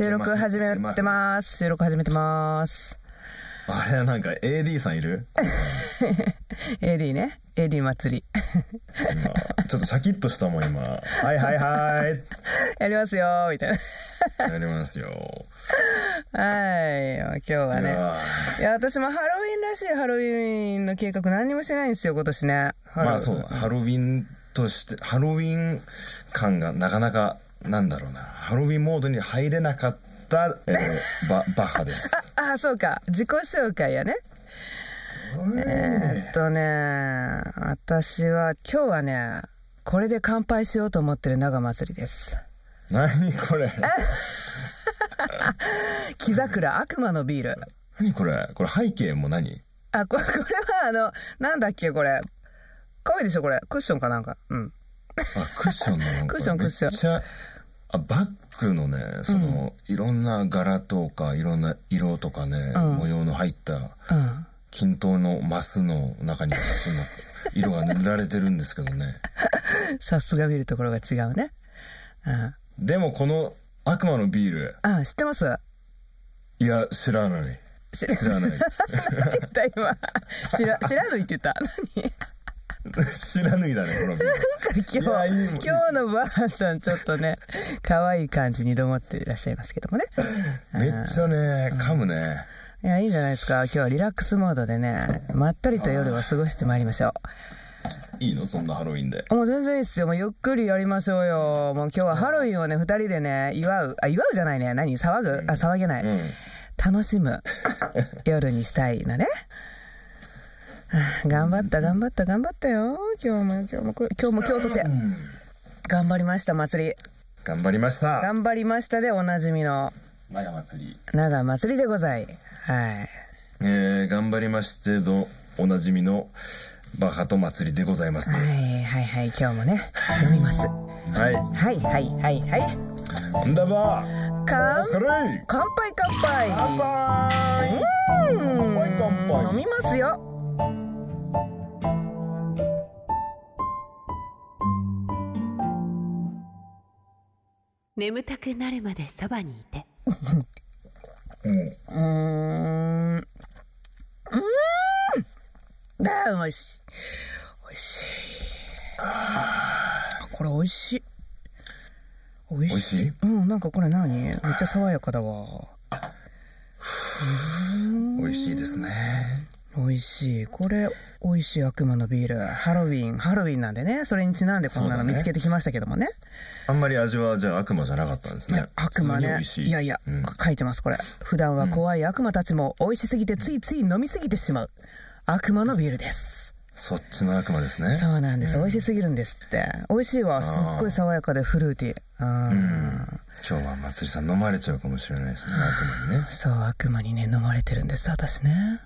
収録始めてます。収録始めてます。あれなんか AD さんいる？AD ね。AD 祭り。今ちょっとシャキッとしたもん今。はいはいはい。やりますよみたいな。やりますよ。はい。今日はいね。やいや、私もハロウィンらしいハロウィンの計画何にもしてないんですよ、今年ね。ーまあそう、ハロウィンとして、ハロウィン感がなかなか、なんだろうな、ハロウィンモードに入れなかった、えーババッハです。あ、あ、そうか。自己紹介やね。えーっとね、私は今日はね、これで乾杯しようと思ってる長祭りです。何これ？木桜悪魔のビール。何これ？これ背景も何？あ、これ、これはあの、なんだっけ、これ。可愛いでしょ、これ。クッションかなんか。うん。あ、クッションなの？クッションクッションあ、バッグのね、その、いろんな柄とか、いろんな色とかね、うん模様の入った、うん。均等のマスの中に、その、色が塗られてるんですけどね。さすが見るところが違うね。うん。でもこの悪魔のビール、あ、知ってます？いや、知らない。知知らないです。知ら、知らぬいって言った。知らぬいだね、このビール。何今日、今日のばあさんちょっとね、可愛い感じにどもっていらっしゃいますけどもね。めっちゃね、噛むね。いや、いいんじゃないですか。今日はリラックスモードでね、まったりと夜を過ごしてまいりましょいいの？そんなハロウィンで。う。もう全然いいっすよ。もうゆっくりやりましょうよ。もう今日はハロウィンをね、二人でね、祝う。あ、祝うじゃないね。何？騒ぐ？あ、騒げない。うん。楽しむ 夜にしたいのね。はあ頑張った、頑張った、頑張ったよ。今日も、今日も、今日も今日とて。頑張りました、祭り。頑張りました。頑張りましたでおなじみの長祭り。長祭りでござい。はい。えー、頑張りましてど、おなじみのバカと祭りでございます。は。はいはい、はい、今日もね、飲みます。い。はい、はい、はい、はい。んだばー乾杯、乾杯。乾杯うーん乾杯乾杯飲みますよ。眠たくなるまでそばにいてうん。うーん。うーん。あー、美味しい。美味しい。あこれ美味しい。美味しい。しい？うん、なんかこれ何？めっちゃ爽やかだわ。美味しいですね。美味しい。これ、美味しい悪魔のビール。ハロウィン、ハロウィンなんでね。それにちなんでこんなの見つけてきましたけどもね。あんまり味はじゃあ悪魔じゃなかったんですね。悪魔ねい。いやいや、うん書いてます、これ。普段は怖い悪魔たちも美味しすぎてついつい飲みすぎてしまう。悪魔のビールです。そっちの悪魔ですね。そうなんです。うん美味しすぎるんですって。美味しいわ。すっごい爽やかでフルーティー。うんうん。今日はまつりさん飲まれちゃうかもしれないですね、悪魔にね。そう、悪魔にね、飲まれてるんです、私ね。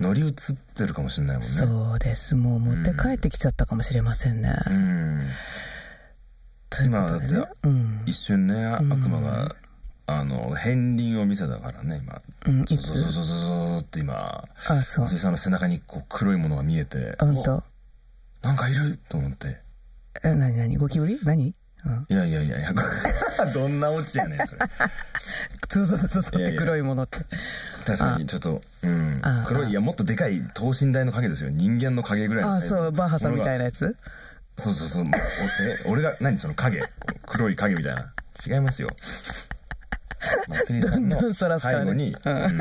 乗り移ってるかもしれないもんね。そうです。もう持って帰ってきちゃったかもしれませんね。うん。今だっ。うん。一瞬ね、ん悪魔が、あの、片鱗を見せたからね、今。うん、いゾゾゾつゾゾゾって今、あ、そうさんの背中にこう黒いものが見えて、ほんと。おなんかいると思って。え、なになにゴキブリ？何？うん。いやいやいやいや、どんなオチやねん、それ。そうそうそうそうって黒いものって。確かに、ちょっと、うんあ。黒い、いや、もっとでかい等身大の影ですよ。人間の影ぐらいのあ、サイズそう、バッハさんみたいなな。やつ？そうそうそう。え、俺が、何その影？黒い影みたいな。違いますよ。まつりさんの どんどんそらすからね背後に、うんうん、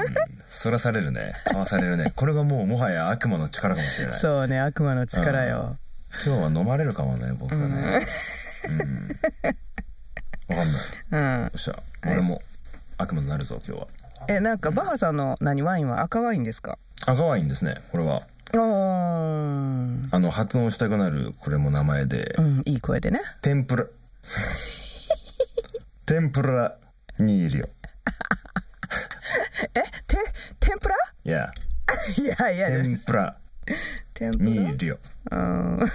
そらされるね。かわされるね。これがもうもはや悪魔の力かもしれない。そうね、悪魔の力よ。今日は飲まれるかもね、僕はね。うん。わかんない。うんよ。っしゃ、俺も悪魔になるぞ、今日は。え、なんか、バッハさんの何、ワインは？赤ワインですか？赤ワインですね、これは。おー。あの、発音したくなる、これも名前でう、ん、いい声でね。天ぷら、天ぷらにいるよ。え、て、天ぷら？いや、いやいや、天ぷら天ぷら？にいるよ。うん。は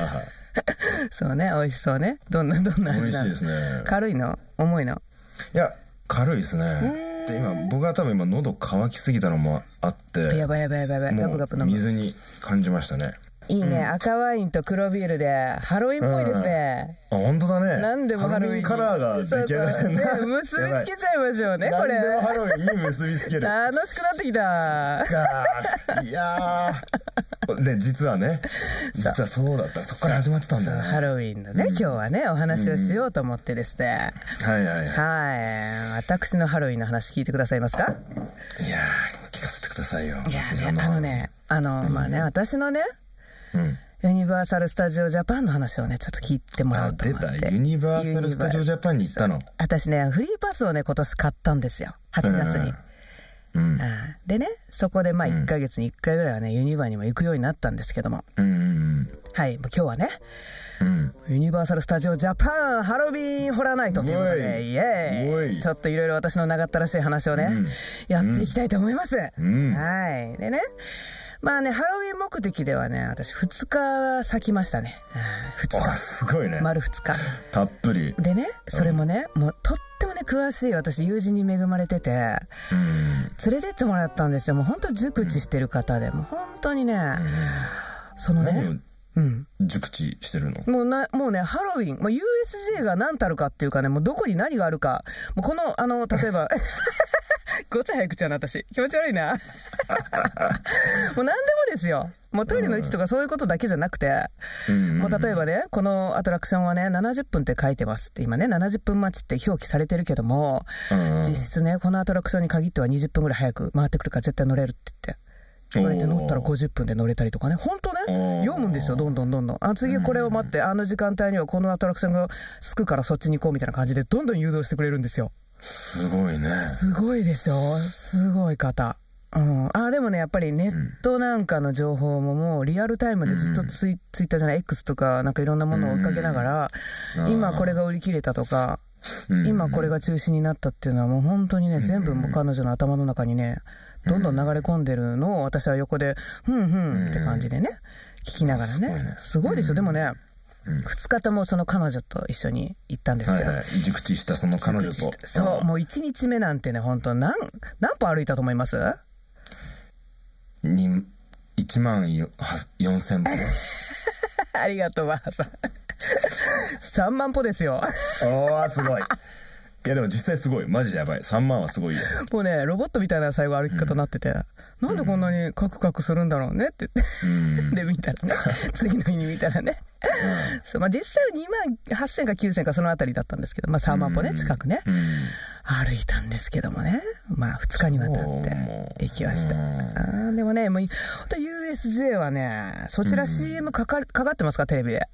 は そうね、美味しそうね。どんな、どんな美味し味ないのですね。軽いの？重いの？いや、軽いですね。で、今、僕は多分今喉乾きすぎたのもあって、やばいやばいやばいやばい。ガブガブ飲む。水に感じましたね。いいね、赤ワインと黒ビールで、ハロウィンっぽいですね。あ本当だね。何でもハロウィンに。カラーが出来上がってんなそうそう。ね結びつけちゃいましょうね、これ。何でもハロウィンに結びつける。楽しくなってきた。かいやー。で実はね実はそうだった。そこから始まってたんだよね。ハロウィンのね、今日はね、お話をしようと思ってですね。はいはいはい。はい。私のハロウィンの話聞いてくださいますか？いやー聞かせてくださいよ。いやね、あのね、あの、まあね、私のね、うんユニバーサル・スタジオ・ジャパンの話をね、ちょっと聞いてもらうと思って。出た。ユニバーサル・スタジオ・ジャパンに行ったの。私ね、フリーパスをね、今年買ったんですよ。8月に。うん。あでね、そこでまあ1ヶ月に1回ぐらいはね、ユニバーにも行くようになったんですけども。うんうんはい、もう今日はね、うん。ユニバーサル・スタジオ・ジャパンハロウィン・ホラーナイトということおで、い。イエーイ。ちょっといろいろ私の長ったらしい話をね、うん。やっていきたいと思います。うん。はい。でね、まあね、ハロウィン目的ではね、私2日咲きましたね。2あ日。すごいね丸2日。たっぷりでね、それもね、もうとってもね、詳しい私友人に恵まれてて、うん連れてってもらったんですよ。もう本当熟知してる方で、もう本当にね、そのね、うん。熟知してるの？もうな、もうね、ハロウィン、もう USJ が何たるかっていうかね、もうどこに何があるか、もうこの、あの、例えば、ごちゃ早口やな、私。気持ち悪いな。もう何でもですよ。もうトイレの位置とかそういうことだけじゃなくて、もう例えばね、このアトラクションはね、70分って書いてますって、今ね、70分待ちって表記されてるけども、うん実質ね、このアトラクションに限っては20分ぐらい早く回ってくるから絶対乗れるって言って。言われて乗った。ら50分で乗れたりとかね、本当ね、読むんですよ、どんどんどんどん。あ、次これを待って、あの時間帯にはこのアトラクションがすくからそっちに行こうみた。いな感じで、どんどん誘導してくれるんですよ。すごいね。すごいでしょ？すごい方。うん、あでもね、やっぱりネットなんかの情報ももうリアルタイムでずっとツイ,、ツイッターじゃない、X とかなんかいろんなものを追いかけながら、うん。今これが売り切れたとか、うん。今これが中止になったっていうのはもう本当にね、全部もう彼女の頭の中にね、どんどん流れ込んでるのを私は横で、ふんふんって感じでね、聞きながらね。すごいね。すごいですよ。でもね、うん。2日ともその彼女と一緒に行ったんですけど、はいはい。熟知したその彼女と。そう、もう1日目なんてね、本当何、何歩歩いたと思います？に1万よは4000歩。ありがとう、ばあさん。3万歩ですよ。おーすごいいやでも実際すごい。マジでやばい。3万はすごいよ。もうね、ロボットみたいな最後歩き方になってて、なんでこんなにカクカクするんだろうねって言って。うん。で、見たらね、次の日に見たらね。そう、まあ実際は2万8000か9000かそのあたりだったんですけど、まあ3万歩ね、近くね、うん。歩いたんですけどもね。まあ2日にわたって行きました。うんあーでもね、もう、USJ はね、そちら CM かかかかってますか、テレビで。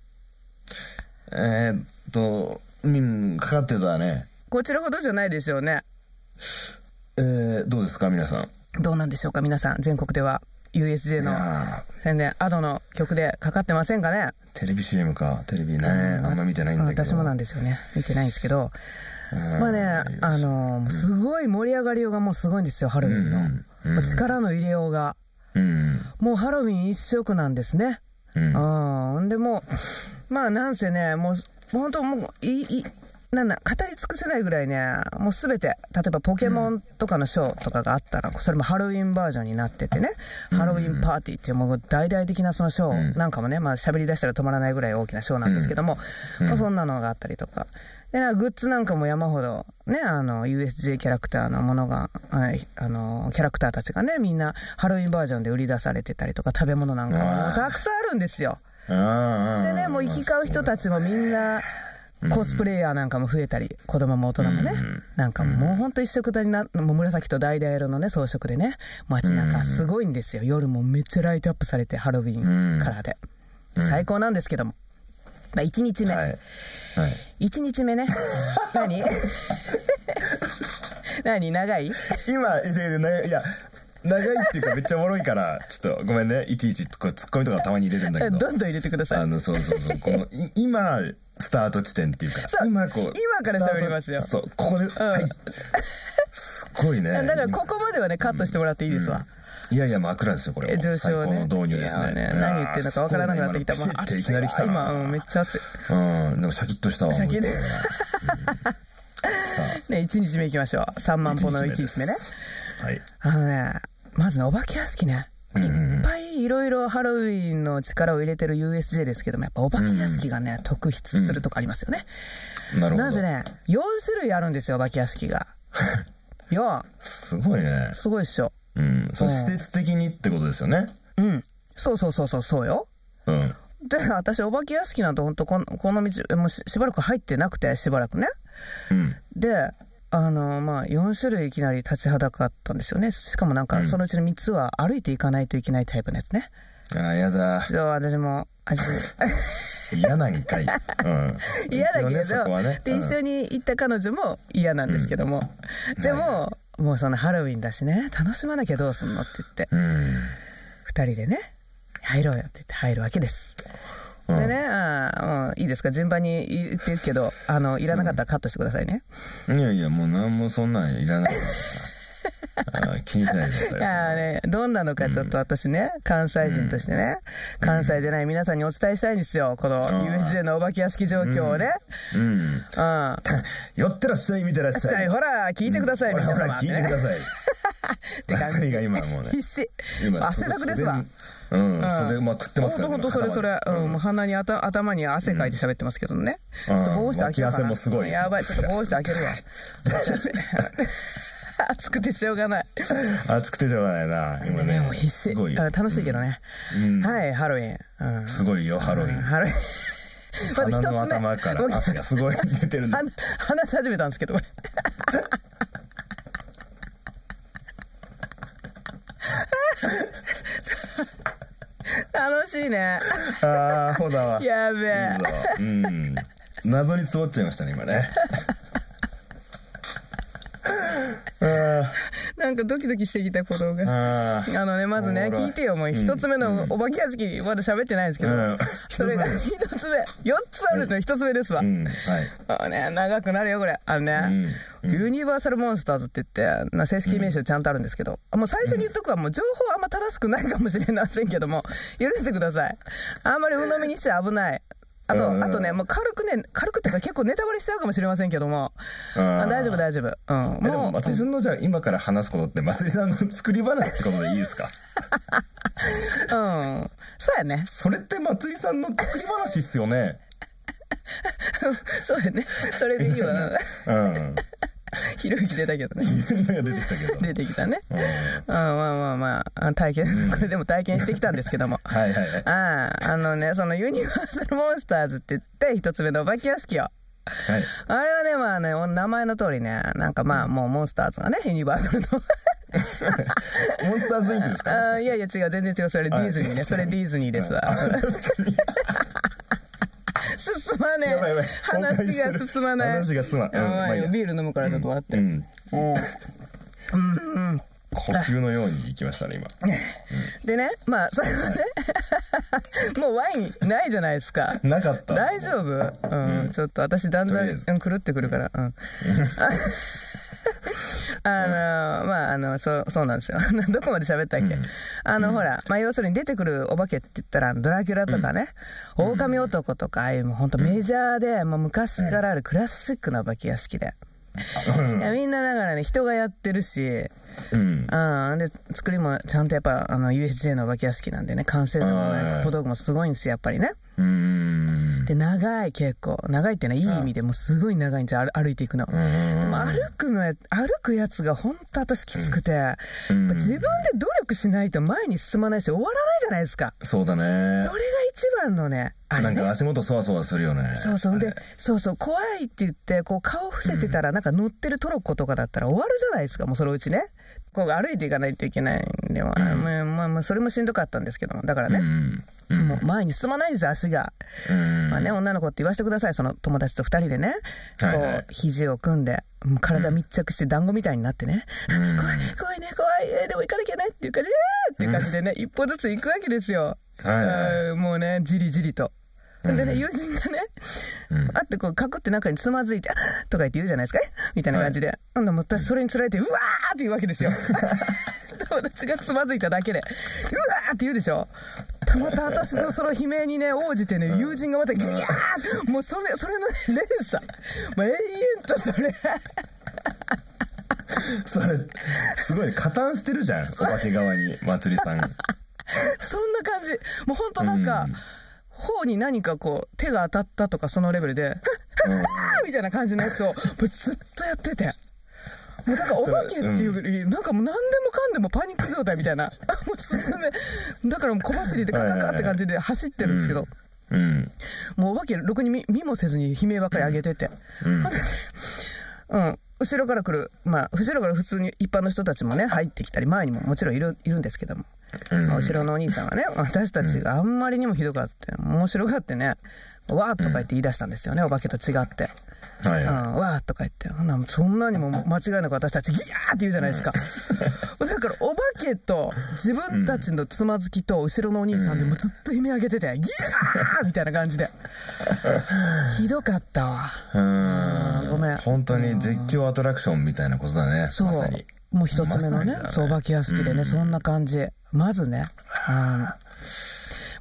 えーっとうんかかってたねこちらほどじゃないでしょうね。えーどうですか皆さん？どうなんでしょうか、皆さん。全国では USJ いのや宣伝、アドの曲でかかってませんかね？ーテレビ CM か？テレビねあんま見てないんだけど私もなんですよね。見てないんですけど。うんまあね、あのーすごい盛り上がりようがもうすごいんですよ、ハロウィンの。うんうん力の入れようが。うんもうハロウィン一色なんですね。うんうん。でもう、まあなんせね、もう、本当もう、いい、いなんだ、語り尽くせないぐらいね、もうすべて、例えばポケモンとかのショーとかがあったら、それもハロウィンバージョンになっててね、ハロウィンパーティーっていうもう大々的なそのショーなんかもね、まあ喋り出したら止まらないぐらい大きなショーなんですけども、まあそんなのがあったりとか。で、グッズなんかも山ほど、ね、あの、USJ キャラクターのものが、はいあの、キャラクターたちがね、みんなハロウィンバージョンで売り出されてたりとか、食べ物なんかもたくさんあるんですよ。でね、もう行き交う人たちもみんな、コスプレイヤーなんかも増えたり、子供も大人もね、なんかもうほん。と一色たにな、もう紫と橙色のね、装飾でね、街中すごいんですよ。夜もめっちゃライトアップされて、ハロウィンカラーで。最高なんですけども。まあ、1日目。はい。はい。1日目ね。何？何？長い？今いや長いっていうかめっちゃおもろいから ちょっとごめんね。いちいちこうツッコミとかたまに入れるんだけど。どんどん入れてください。あのそうそうそう。このい今スタート地点っていうかそう今こう今から喋りますよ。そうここで、はい。すごいね。だからここまではね、カットしてもらっていいですわ。いやいや枕ですよこれえも上昇ね。最高の導入ですね。いや何言ってるのかわからなくなってきた。まあ暑いきなり来たな。今、うん、めっちゃ暑い。うん。でもシャキッとしたわシャキッ ね、1日目行きましょう。3万歩の1日目ね。はい。あのね、まずね、お化け屋敷ね。いっぱいいろいろハロウィンの力を入れてる USJ ですけども、やっぱお化け屋敷がね、特筆するとこありますよね。なるほど。なぜね、4種類あるんですよ、お化け屋敷が。4。すごいね。すごいっしょ。うん。そう、うん施設的にってことですよね。うん。そうそうそうそう、そうよ。うん。で、私、お化け屋敷なんて本当この、この道、もうししばらく入ってなくて、しばらくね。うん。で、あの、まあ、4種類いきなり立ちはだかったんですよね。しかもなんか、うんそのうちの3つは歩いていかないといけないタイプのやつね。ああ、やだ。そう、私も、あじ 嫌なんかい。うん。嫌だけど、ね、ね。で、一緒に行った彼女も嫌なんですけども。でも、もうそのハロウィンだしね、楽しまなきゃどうすんのって言って、うん。二人でね、入ろうよって言って入るわけです。うんでね、あういいですか？順番に言っていくけど、あの、いらなかったらカットしてくださいね。いやいや、もう何もそんなんいらないからさあー気にしないでくだ ね、どんなのかちょっと私ね、関西人としてね、関西じゃない皆さんにお伝えしたいんですよ。このうん USJ のお化け屋敷状況をね。うん。うん。寄ってらっしゃい、見てらっしゃい。ほら、聞いてください。ほらほら、聞いてください。て感じが今もうね。必死。今汗だくですわ。うん、袖まくってますからほんとほんとそれそれ、うん、もう鼻にあた頭に汗かいて喋ってますけどね。ちょっと防止開けようかな脇汗もすごいやばい、ちょっと防止開けるわ。暑くてしょうがない。暑くてしょうがないな、今ね。もう必死。すごいよ。あ楽しいけどね。うんはい、ハロウィン。うんすごいよ、ハロウィン。ハロウィン。鼻の頭から汗がすごい出てる。話し始めたんですけど、これ。楽しいね。ああ、ほだわ。やべえうん。謎に積もっちゃいましたね、今ね。あなんかドキドキしてきたことが。ー。あのね、まずね、聞いてよ、もう。一つ目のお化け屋敷、まだ喋ってないんですけど、うん。それが 一つ目、四つあるの一つ目ですわ。うん、はい。ね、長くなるよ、これ。あのね、うん。ユニバーサルモンスターズって言って、な正式名称ちゃんとあるんですけど、もう最初に言っとくわ、もう情報あんま正しくないかもしれませんけども、許してください。あんまり鵜呑みにしちゃ危ない。あと、うんあとね、もう軽くね、軽くって結構ネタバレしちゃうかもしれませんけども、あ大丈夫大丈夫。うん。えでも、松井さんのじゃあ今から話すことって、松井さんの作り話ってことでいいですか？うん。そうやね。それって松井さんの作り話っすよね。そうやね。それでいいわ。うん。ひろゆき出たけどね。出てきたけど。出てきたね。うんうん、まあまあまあ、体験、これでも体験してきたんですけども。はいはいはい。ああ、あのね、そのユニバーサルモンスターズって言って、一つ目のお化け屋敷を。はい。あれはね、まあね、お名前の通りね、なんかまあ、もうモンスターズがね、ユニバーサルの。モンスターズインクですか？あーいやいや違う、全然違う、それディズニーね、それディズニーですわ。進まねやばいやばいえ。話が進まない。話が進まんうんやばいビール飲むからちょっと待って。ううん。ん。うん。呼吸のように行きましたね、今。でね、まあ、それはね、もうワインないじゃないですか。なかった。大丈夫？うん、ちょっと私だんだん狂ってくるから。うん。あの、まあ、あの、そう、そうなんですよ。どこまで喋ったっけ、うん。あの、ほら、まあ、要するに出てくるお化けって言ったら、ドラキュラとかね、狼男とか、ああいうもう本当メジャーで、もう昔からあるクラシックなお化け屋敷で。いやみんなだからね、人がやってるし、うん。うん、で、作りもちゃんとやっぱ、あの、USJ のお化け屋敷なんでね、完成度もはいね、小道具もすごいんですよ、やっぱりね。うん。で、長い結構。長いっていうのはいい意味でもうすごい長いんですよ、歩歩いていくの。でうんも歩くのや、歩くやつが本当私きつくて、やっぱうん自分で努力しないと前に進まないし終わらないじゃないですか。そうだねそ。れが一番のね、あれね。なんか足元そわそわするよね。そうそう。でそうそう、怖いって言って、こう顔伏せてたら、なんか乗ってるトロッコとかだったら終わるじゃないですか、もうそのうちね。こう歩いていかないといけないんで、まあ、まあまあまあ、それもしんどかったんですけども、だからね、もう前に進まないんですよ、足が。うん。まあね、女の子って言わせてください、その友達と二人でね、こう肘を組んで、体密着して団子みたいになってね、うん。怖い、怖いね、怖い、えーでも行かなきゃねっていう感じで、えーっていう感じでね、一歩ずつ行くわけですよ。はいはい。もうね、じりじりと。でね、うん友人がね、うんあってこう、かくって中につまずいて、あとか言って言うじゃないですか、えみたいな感じで。なんだ、もう私それにつられて、うわーって言うわけですよ。友達がつまずいただけで、うわーって言うでしょ。また私のその悲鳴にね、応じてね、友人がまたギャーもうそれ、それのね、連鎖。もう永遠とそれ。それ、すごい、加担してるじゃん、お化け側に、まつりさん。そんな感じ。もうほんとなんか、うん頬に何かこう、手が当たったとかそのレベルで、うんみたいな感じのやつを、ずっとやってて。もうだからお化けっていうより、なんかもう何でもかんでもパニック状態みたいな。もう進んで、だからもう小走りでカカカって感じで走ってるんですけど、うん。もうお化けろくに見見もせずに悲鳴ばっかり上げてて。うん。うん。後ろから来る、まあ、後ろから普通に一般の人たちもね、入ってきたり、前にももちろんいる、いるんですけども。うん。まあ後ろのお兄さんはね、私たちがあんまりにもひどかって、面白がってね、わーとか言って言い出したんですよね、お化けと違って。はいはうん、わーとか言って、ほんそんなにも間違いなく私たちギヤーって言うじゃないですか。だからお化けと自分たちのつまずきと後ろのお兄さんでもうずっと悲鳴上げてて、ギヤーみたいな感じで。ひどかったわ。い。うん。ごめん本当に絶叫アトラクションみたいなことだね。そう。ま。もう一つ目のねまねそう、お化け屋敷でね、うんそんな感じ。まずね。うん。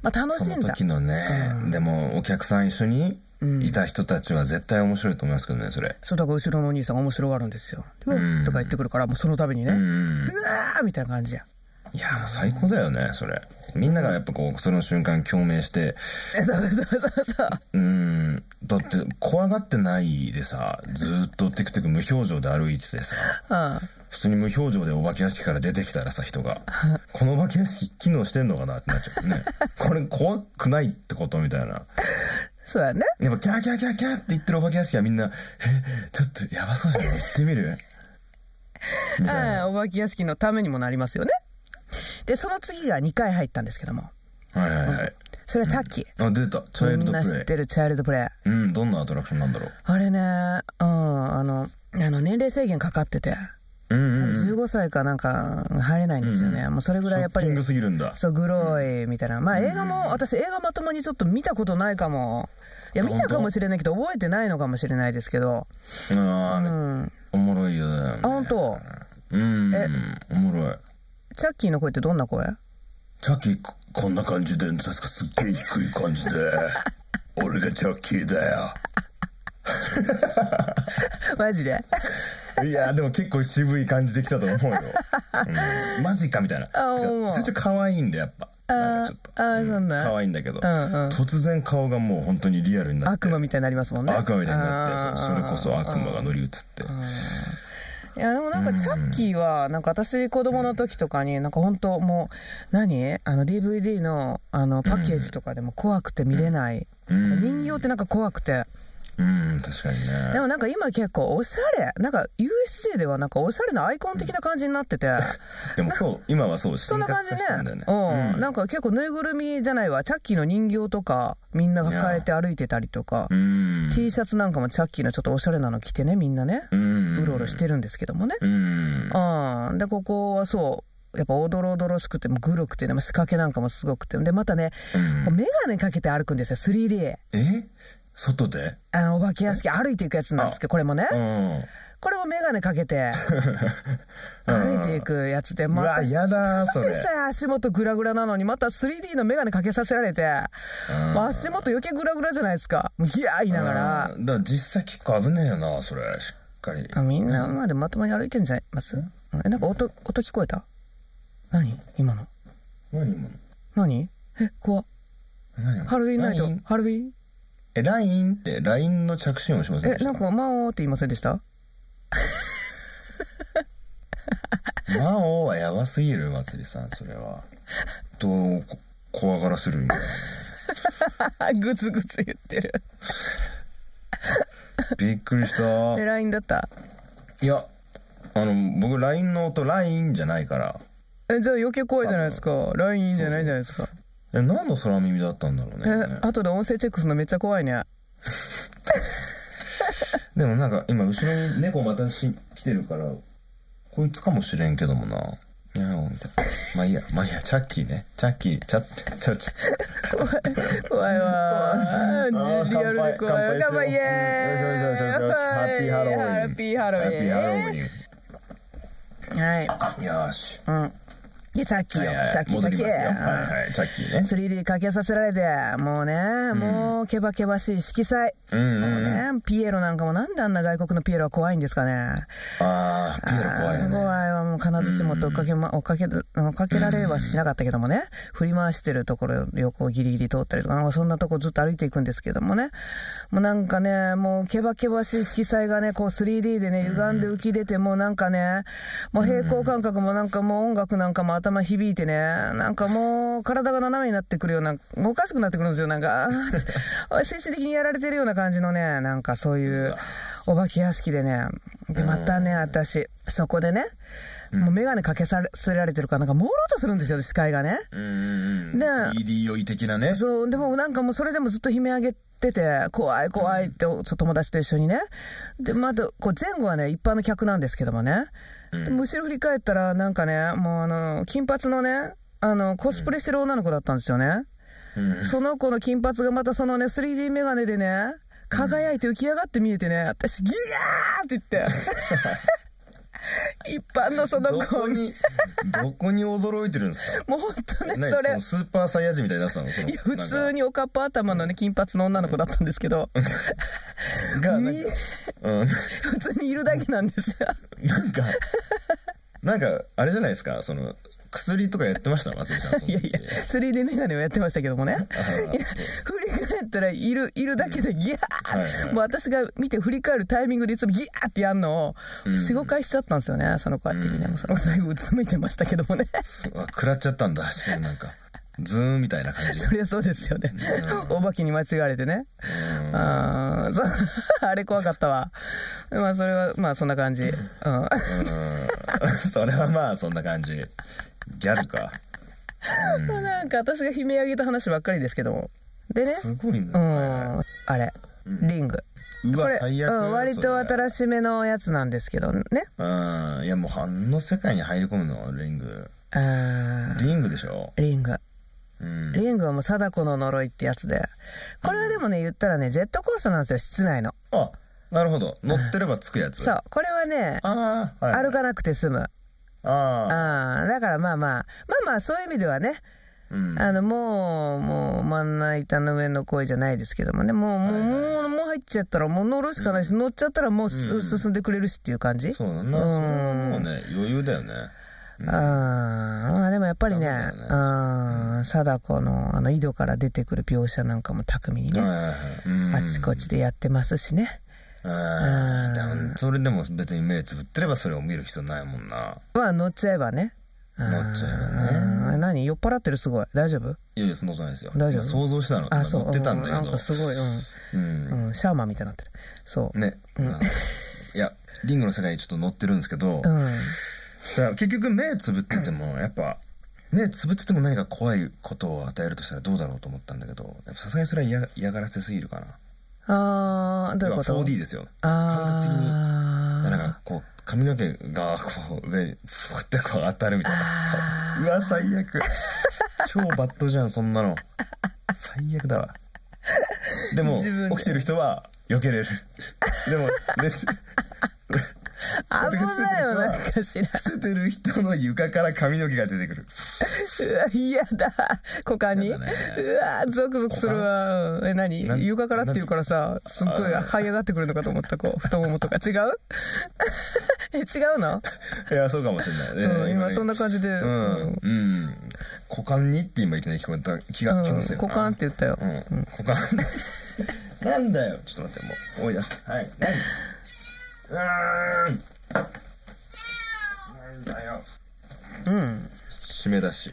まあ楽そのしんだ。時のね、うんでもお客さん一緒にうんいた人たちは絶対面白いと思いますけどね、それ。そう、だから後ろのお兄さんが面白がるんですよ。うんとか言ってくるから、もうその度にね、う。うんわーみたいな感じや。いや、もう最高だよね、それ。みんながやっぱこう、その瞬間共鳴して、えそうそうそうそう。うーん、だって怖がってないでさ、ずーっとテクテク無表情で歩いててさ、うん。普通に無表情でお化け屋敷から出てきたらさ、人が、このお化け屋敷機能してんのかなってなっちゃうね。これ怖くないってことみたいな。そうやね。やっぱキャーキャーキャーキャーって言ってるお化け屋敷はみんな、え、ちょっとやばそうじゃん、行ってみる？みたいうん、な。お化け屋敷のためにもなりますよね。で、その次が2回入ったんですけども。はいはいはい。それはチャッキー。あ、出た。チャイルみんな知ドプレイ。ってるチャイルドプレイ。うん、どんなアトラクションなんだろう。あれね、うん、あの、あの年齢制限かかってて、うんうんうん。15歳かなんか入れないんですよね。うんもうそれぐらいやっぱりショッキングすぎるんだ。そう、グロい、みたいな。まあ映画も、私映画まともにちょっと見たことないかも。いや、見たかもしれないけど、覚えてないのかもしれないですけど。あうあ、ん。おもろいよね。あ、本当？うん。え？おもろい。チャッキーの声ってどんな声？チャッキー、ここんな感じで、確かすっげえ低い感じで。俺がチャッキーだよ。マジで？いや、でも結構渋い感じできたと思うよ。うん、マジかみたいな。最初可愛いんだ、やっぱ。なんかちょっと。ん。そんな可愛いんだけど、突然顔がもう本当にリアルになって。悪魔みたいになりますもんね。悪魔みたいになってそれこそ悪魔が乗り移って。うん。いやでもなんかチャッキーはなんか私子供の時とかになんか本当もう何？あの DVD のあのパッケージとかでも怖くて見れない、うん。人形ってなんか怖くてうん、確かにね。でもなんか今結構おしゃれなんか USJ ではなんかおしゃれなアイコン的な感じになってて、でもそう、今はそう、そんな感じね。うん、なんか結構ぬいぐるみじゃないわチャッキーの人形とかみんな抱えて歩いてたりとか、うん。T シャツなんかもチャッキーのちょっとおしゃれなの着てねみんなね、う。うんろうろしてるんですけどもね、うん。うん。で、ここはそう、やっぱおどろおどろしくて、もうグロくてね、仕掛けなんかもすごくて。で、またね、うんメガネかけて歩くんですよ、3D。え？外で？あの、お化け屋敷歩いていくやつなんですけど、これもね。うん。これもメガネかけて、うん歩いていくやつで、うまたわ、やだ、それ。でさ、足元グラグラなのに、また 3D のメガネかけさせられて、足元余計グラグラじゃないですか。ギャー言いながら。うんだから実際結構危ねえよな、それ。しっかり。あみんなまでまともに歩いてんじゃいます？うんえ、なんか音、音聞こえた？何？今の。何今の？何？え、怖ハロウィンナイト？ハロウィンえ、LINE って LINE の着信音しませんえで、した？なんか、魔王って言いませんでした？魔王はやばすぎる、まつりさん、それは。どうこ怖がらせるみたいな。グツグツ言ってる。びっくりした。え、LINE だった？いや、あの、僕 LINE の音 LINE じゃないから。え、じゃあ余計怖いじゃないですか。LINE じゃないじゃないですか。え、何の空耳だったんだろうえね。、後で音声チェックするのめっちゃ怖いね。でもなんか今後ろに猫またし来てるから、こいつかもしれんけどもな。いやみたいな。まあいいや、まあいいや、チャッキーね。チャッキー、チャッ、チャッ、チャッ。怖いわー。あーリアルで怖いわ。乾乾杯杯イエーイハッピーハロウィンハッピーハロウィィン。はい。ン。よーし。うん。で、チャッキーよ。はいはいチャッキー、チャッキ戻りますよ。はいー。はい、チャッキーね。3D かけさせられて、もうね、もう、けばけばしい色彩。うんうんうん。ね、ピエロなんかもなんであんな外国のピエロは怖いんですかね。あー、ピエロ怖いよあー怖ね。いわ、もう金槌持って追っかけ,、ま、追っかける、追っかけられはしなかったけどもね、振り回してるところ横をギリギリ通ったりとか、なんかそんなとこずっと歩いていくんですけどもね、もうなんかね、もうけばけばしい色彩がね、こう 3D でね、歪んで浮き出て、もうなんかね、もう平行感覚もなんかもう音楽なんかも頭響いてね、なんかもう体が斜めになってくるような、おかしくなってくるんですよ、なんか。精神的にやられてるような感じのね、なんかそういうお化け屋敷でね。で、またね、私、そこでね、もう眼鏡かけさせられてるから、なんか朦朧とするんですよ、視界がね。うん。で 3D 酔い的なね。そう、でもなんかもうそれでもずっと悲鳴上げてて、怖い怖いって、友達と一緒にね。で、また、こう前後はね、一般の客なんですけどもね。うんで後ろ振り返ったら、なんかね、もうあの、金髪のね、あの、コスプレしてる女の子だったんですよね。うんその子の金髪がまたそのね、3D メガネでね、輝いて浮き上がって見えてね、私、ギヤーって言って。一般のそのど子こに、どこに驚いてるんですか？もう本当ね、何？それ。スーパーサイヤ人みたいになってたの普通におかっぱ頭のね、金髪の女の子だったんですけど、が、なんみか、うん。普通にいるだけなんですよ。なんか、なんか、あれじゃないですか、その、薬とかやってました松井さん。いやいや、3D メガネをやってましたけどもね。振り返ったら、いる、いるだけでギャーもう私が見て振り返るタイミングでいつもギャーってやんのを、うん4、5回しちゃったんですよね、その子相手にその子最後うつむいてましたけどもね。食らっちゃったんだ。なんか、ズーンみたいな感じ。そりゃそうですよね。お化けに間違われてね。うんあーそう あれ怖かったわ。まあそれは、まあそんな感じ。うん。うん それはまあ、そんな感じ。ギャルか。うんなんか私が悲鳴上げた話ばっかりですけども。でね。すごいね。うん。あれ。うんリング。うわ、最悪。うん、割と。新しめのやつなんですけどね。うん。いや、もう、あの世界に入り込むの、リング。あーリングでしょ？リング。うん。リングはもう貞子の呪いってやつで。これはでもね、言ったらね、ジェットコースターなんですよ、室内の。あ、なるほど。乗ってればつくやつ。そう。これはね、ああ、はい。歩かなくて済む。ああ。ああ、だからまあまあ、まあまあ、そういう意味ではね、うん。あの、もう、もう、真ん中板の上の声じゃないですけどもね、もう、もう、もう、もう入っちゃったら、もう乗るしかないし、乗っちゃったらもうす、うん。進んでくれるしっていう感じ？そうだな。うん。それはもうね、余裕だよね。うん。ああ、まあでもやっぱりね、ね。うん、貞子のあの井戸から出てくる描写なんかも巧みにね、あちこちでやってますしね。あうんそれでも別に目つぶってればそれを見る必要ないもんな。まあ乗っちゃえばね。乗っちゃえばねうん何？酔っ払ってる？すごい。大丈夫？いやいや、そんなことないですよ。大丈夫？今想像したの。あ、そう。乗ってたんだうなんけど。かすごい、うん。うん。うん、シャーマンみたいになってる。そう。ね。うんいや、リングの世界にちょっと乗ってるんですけど、うん。ら結局目つぶってても、やっぱ、目つぶってても何か怖いことを与えるとしたらどうだろうと思ったんだけど、さすがにそれは嫌嫌がらせすぎるかな。あー、どういうこと？要は 4D ですよ。あ感覚的にー。なんかこう、髪の毛がこう上にふわってこう当たるみたいあな。うわ、最悪。超バッドじゃん、そんなの。最悪だわ。でも、起きてる人は避けれる。でも、で、危ないよ、なんかしら。伏せてる人の床から髪の毛が出てくる。うわ、嫌だ。股間に。うわ、ゾクゾクするわ。うんえ、何？床からって言うからさ、すっごいあ這い上がってくるのかと思った、こう、太ももとか。違う？え、違うの？いや、そうかもしれないね。うん、今ねそんな感じで。ううんん。うん。股間にって今いきなり聞こえた気がしますよ。股間って言ったよ。うん。股間。なんだよ。ちょっと待って、もう思い出す。はい。何？うーん。なんだよ。うん。締め出し。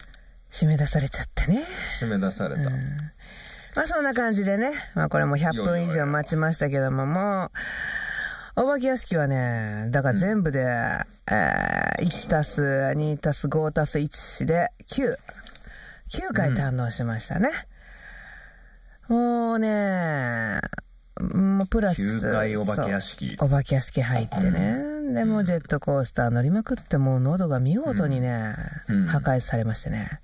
締め出されちゃったね。締め出された。まあそんな感じでね、まあこれも100分以上待ちましたけども、もう、お化け屋敷はね、だから全部で、えー1たす2たす5たす1で9。9回堪能しましたね。もうね、もうプラス。9回お化け屋敷お化け屋敷入ってね。でもジェットコースター乗りまくって、もう喉が見事にね、うん破壊されましてね。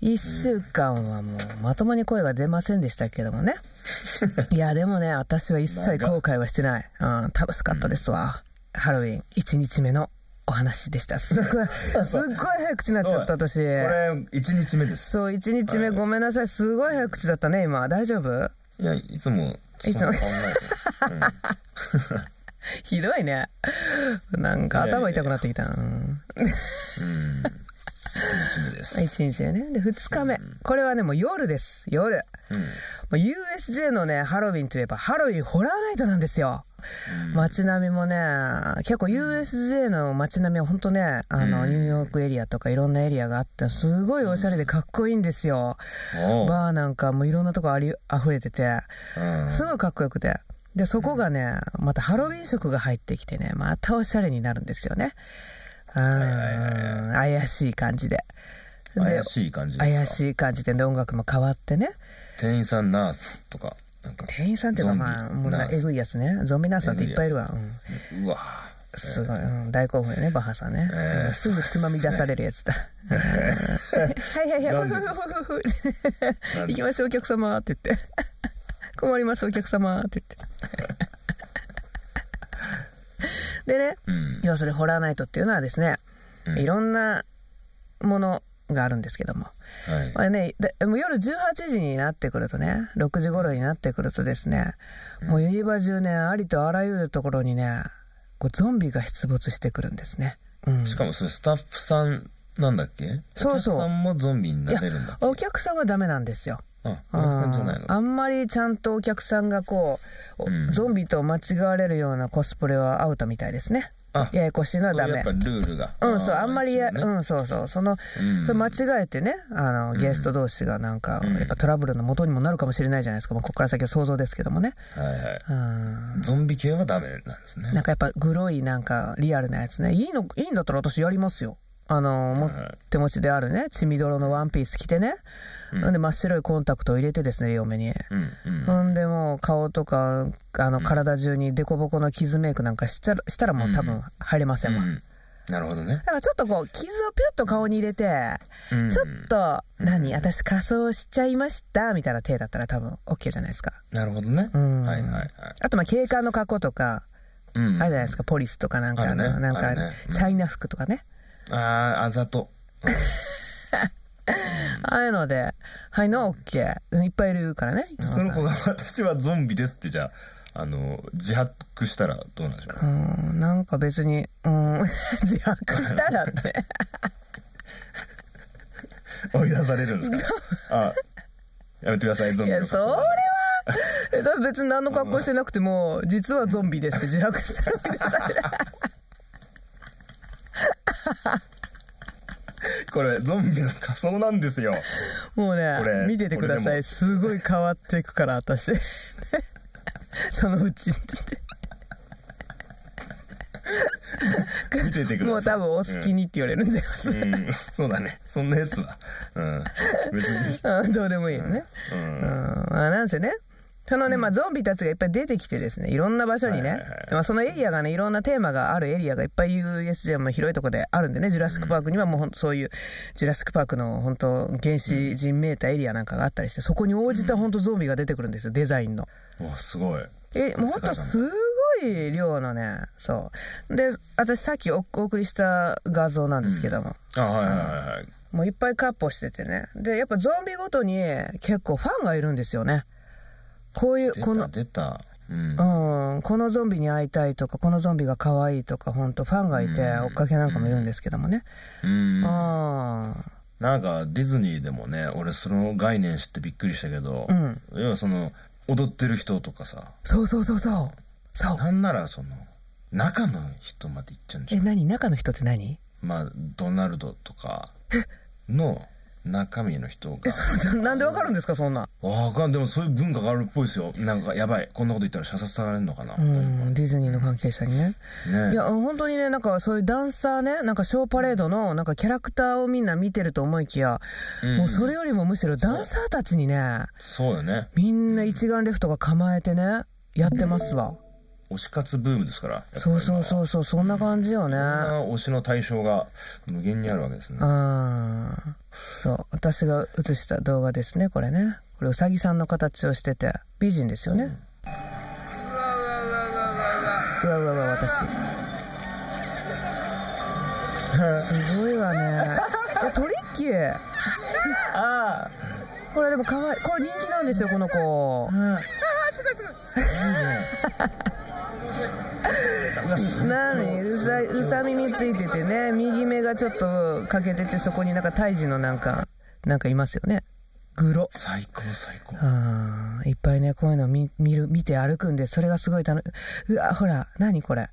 一週間はもうまともに声が出ませんでしたけどもね。いや、でもね、私は一切後悔はしてない。うん、楽しかったですわ。ハロウィン1日目のお話でした。すっごい、すっごい早口になっちゃった、私。これ、1日目です。そう、1日目ごめんなさい。すごい早口だったね、今。大丈夫？いや、いつも、いつも ひどいね。なんか頭痛くなってきた。うんうん。一日目です。1日目ね。で、2日目。これはね、もう夜です。夜。うん。USJ のね、ハロウィンといえば、ハロウィンホラーナイトなんですよ。うん街並みもね、結構 USJ の街並みは本当ね、あの、うんニューヨークエリアとかいろんなエリアがあって、すごいおしゃれでかっこいいんですよ。バーなんかもいろんなとこあり、溢れてて、うんすごいかっこよくて。で、そこがね、またハロウィン色が入ってきてね、またおしゃれになるんですよね。うん、怪しい感じで。で怪しい感じですか？怪しい感じで、で音楽も変わってね。店員さん、ナースとか、なんか、店員さんっていうか、まあ、もうえぐいやつね。ゾンビナースさんっていっぱいいるわ。うん。うわすごい、うん、大興奮よね、バッハさんね。ええうんすぐつまみ出されるやつだ。うんはいはいはい、行きましょう、お客様。って言って。困ります、お客様。って言って。でね、うん。要するにホラーナイトっていうのはですね、うんいろんなものがあるんですけども、はい。これね、でもう夜18時になってくるとね、6時頃になってくるとですね、もうユニバ中ね、ありとあらゆるところにね、こうゾンビが出没してくるんですね。うん、しかもそれスタッフさんなんだっけ？そうそうお客さんもゾンビになれるんだお客さんはダメなんですよ。あ、んまりちゃんとお客さんがこう、おうんゾンビと間違われるようなコスプレはアウトみたいですね。あ、ややこしいのはダメやっぱ。ルールが。うん、そう、あんまりや、ねうん、そうそう、その、うんそれ間違えてね、あの、ゲスト同士がなんか、うんやっぱトラブルの元にもなるかもしれないじゃないですか。もうここから先は想像ですけどもね。はいはい。うん。ゾンビ系はダメなんですね。なんかやっぱグロいなんかリアルなやつね。いいの、いいんだったら私やりますよ。あの、もはい手持ちであるね、血みどろのワンピース着てね。うんなんで真っ白いコンタクトを入れてですね、嫁に。うんうん。ほんでもう顔とか、あのん体中にデコボコの傷メイクなんかしたらしたらもう多分入れませんわ。うんなるほどね。だからちょっとこう、傷をピュッと顔に入れて、うんちょっと、うん何私仮装しちゃいましたみたいな体だったら多分 OK じゃないですか。なるほどね。うんはいはいはい。あとまあ警官の格好とか、うんあるじゃないですか、ポリスとかなんかなんかチャイナ服とかね。ああ、あざと。ああいうので、はいの OK。いっぱいいるからね。その子が私はゾンビですってじゃあ、あの、自白したらどうなんでしょううん、なんか別に、うん、自白したらって。追い出されるんですか？あ、やめてください、ゾンいや、それは、別に何の格好してなくても、実はゾンビですって自白したらください。これ、ゾンビの仮装なんですよ。もうね見ててください。すごい変わっていくから、私。そのうちって見ててください。もう多分お好きにって言われるんじゃないますうん。うん、そうだね。そんなやつは。うん。別に。うんどうでもいいよね。う。うんん。あなんせね。そのね、まあ、ゾンビたちがいっぱい出てきてですね、いろんな場所にね、まあ、そのエリアがね、いろんなテーマがあるエリアがいっぱい USJ も広いとこであるんでね、ジュラシックパークにはもうそういう、ジュラシックパークの本当原始人メーターエリアなんかがあったりして、そこに応じた本当ゾンビが出てくるんですよ、デザインの。おすごい。え、もうほんとすごい量のね、そう。で、私さっきおお送りした画像なんですけども、あ、はいはいはいはい。もういっぱいカッポしててね。で、やっぱゾンビごとに結構ファンがいるんですよね。こういう、出このた、出た。うん。うん、このゾンビに会いたいとか、このゾンビが可愛いとか、本当ファンがいて、うん追っかけなんかもいるんですけどもね。うん。あなんか、ディズニーでもね、俺その概念知ってびっくりしたけど、うん要はその、踊ってる人とかさ、そうそうそうそう。そう。なんならその、中の人まで行っちゃうんじえ、ゃん。何？中の人って何？まあ、ドナルドとかの中身の人え、が。なんでわかるんですか、そんな。わかんでもそういう文化があるっぽいですよ。なんか、やばい。こんなこと言ったら射殺されるのかな。うん、ディズニーの関係者にね。ねいや、本当にね、なんかそういうダンサーね、なんかショーパレードの、なんかキャラクターをみんな見てると思いきや、うんもうそれよりもむしろダンサーたちにね、そうよね。みんな一眼レフとか構えてね、やってますわ。推し活ブームですから。そうそうそうそう、そんな感じよね。う。推しの対象が無限にあるわけですね。ああ、そう。私が映した動画ですね、これね。これうさぎさんの形をしてて、美人ですよね。うわうわうわ、私。すごいわね。え、トリッキー？あこれでも可愛い。これ人気なんですよ、この子。あ、うわ最高な にうさうさ耳ついててね。右目がちょっと欠けててそこになんか胎児のなんかなんかいますよね。グロ。最高最高。あーいっぱいねこういうの見見る見て歩くんでそれがすごい楽うわほら何これ？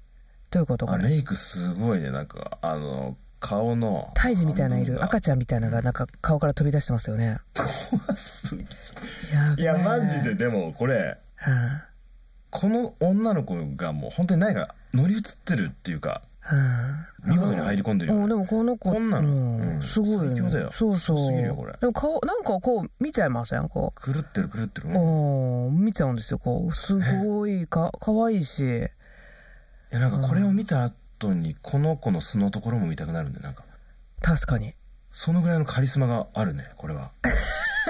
どういうことこれあレイクすごいね。なんかあの顔の胎児みたいないる。赤ちちゃんみたいなのがなんか顔から飛び出してますよね。ゃんすげやべええいやマジででもこれはこの女の子がもう本当に何か乗り移ってるっていうか見事に入り込んでるよおでもこの子こんなの。すごいよね。最強だよ。そうそう。すぎるよこれ。でも顔なんかこう見ちゃいません？こ狂ってる狂ってるう、うん。おー見ちゃうんですよこう。すごいかかわいいし。いやなんかこれを見た後にこの子の素のところも見たくなるんでなんか。確かに。そのぐらいのカリスマがあるねこれは。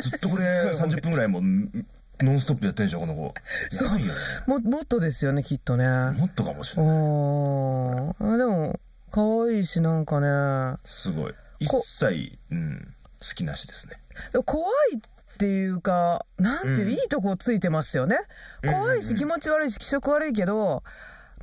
ずっとこれ 30分ぐらいもうんノンストップやってんでしょこの子。やばいよね。ももっとですよねきっとね。もっとかもしれない。おー。あでも可愛いしなんかね。すごい。一切うん好きなしですね。でも怖いっていうかなんていう、うん。いいとこついてますよね。怖いうんうん。うんし気持ち悪いし気色悪いけど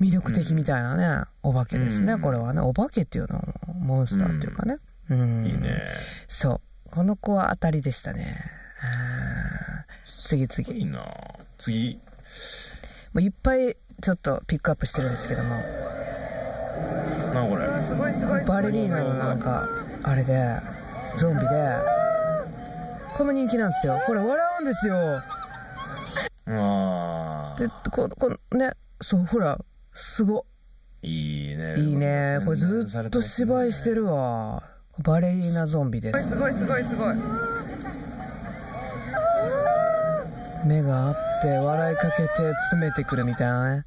魅力的みたいなね、お化けですね、うんこれはね。お化けっていうのモンスターっていうかね。うん。いいね。そう。この子は当たりでしたねあー次い次。いな次。もういっぱいちょっとピックアップしてるんですけども。なこれ？すごいすごいバレリーナのなんかあれでゾンビでこれも人気なんですよ。これ笑うんですよ。あでここねそうほらすご。いいね。いいね。これずっと芝居してるわ。バレリーナゾンビです。すごいすごいすごい目があって笑いかけて詰めてくるみたいなね。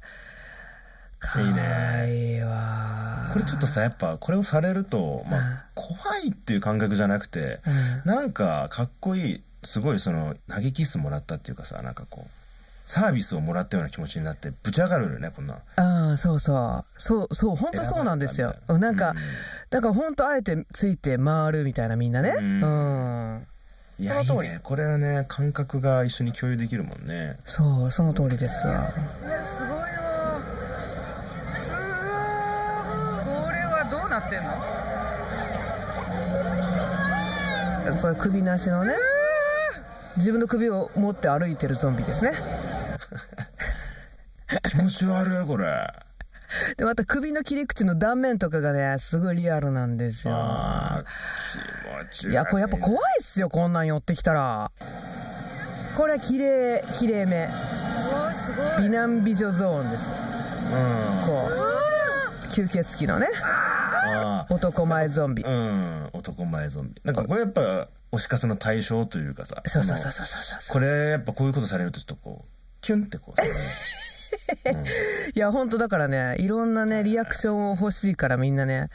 かわいいわ。これちょっとさやっぱこれをされると、まうん。あ、怖いっていう感覚じゃなくてうん。なんかかっこいいすごいその投げキッスもらったっていうかさなんかこうサービスをもらったような気持ちになってぶち上がるよねこんなああそうそう。そうそう本当そうなんですよ。な。んか、だから本当あえてついて回るみたいなみんなね。ううんん、いやいいその通り。ね。これはね感覚が一緒に共有できるもんね。そうその通りですわ。すごいわ。うわこれはどうなってんの？これ首なしのね自分の首を持って歩いてるゾンビですね。気持ち悪いこれ でまた首の切り口の断面とかがねすごいリアルなんですよ。あー気持ち悪い。いやこれやっぱ怖いっすよこんなん寄ってきたら。これは綺麗綺麗め。美男美女ゾーンです。うん。こう。吸血鬼のね。男前ゾンビ。うん。男前ゾンビ。なんかこれやっぱ推し活の対象というかさそうそうそうそうそうそう。これやっぱこういうことされるとちょっとこうキュンってこういや本当だからねいろんなねリアクションを欲しいからみんなね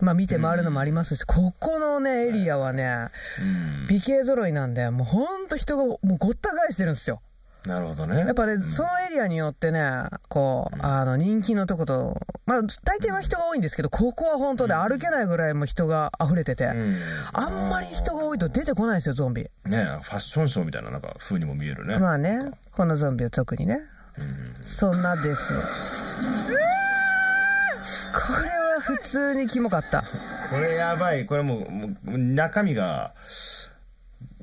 まあ見て回るのもありますし、ここのねエリアはねうん。美形揃いなんでもうほんと人がもうごった返してるんですよ。なるほどね。やっぱね、そのエリアによってね、こう、あの、人気のとこと、まあ、大抵は人が多いんですけど、ここは本当で歩けないぐらいも人が溢れてて、うん。あんまり人が多いと出てこないんですよ、ゾンビ。ねファッションショーみたいななんか風にも見えるね、まあね、このゾンビは特にね。うん。そんなです。よ。これは普通にキモかった。これやばい。これもうもう中身が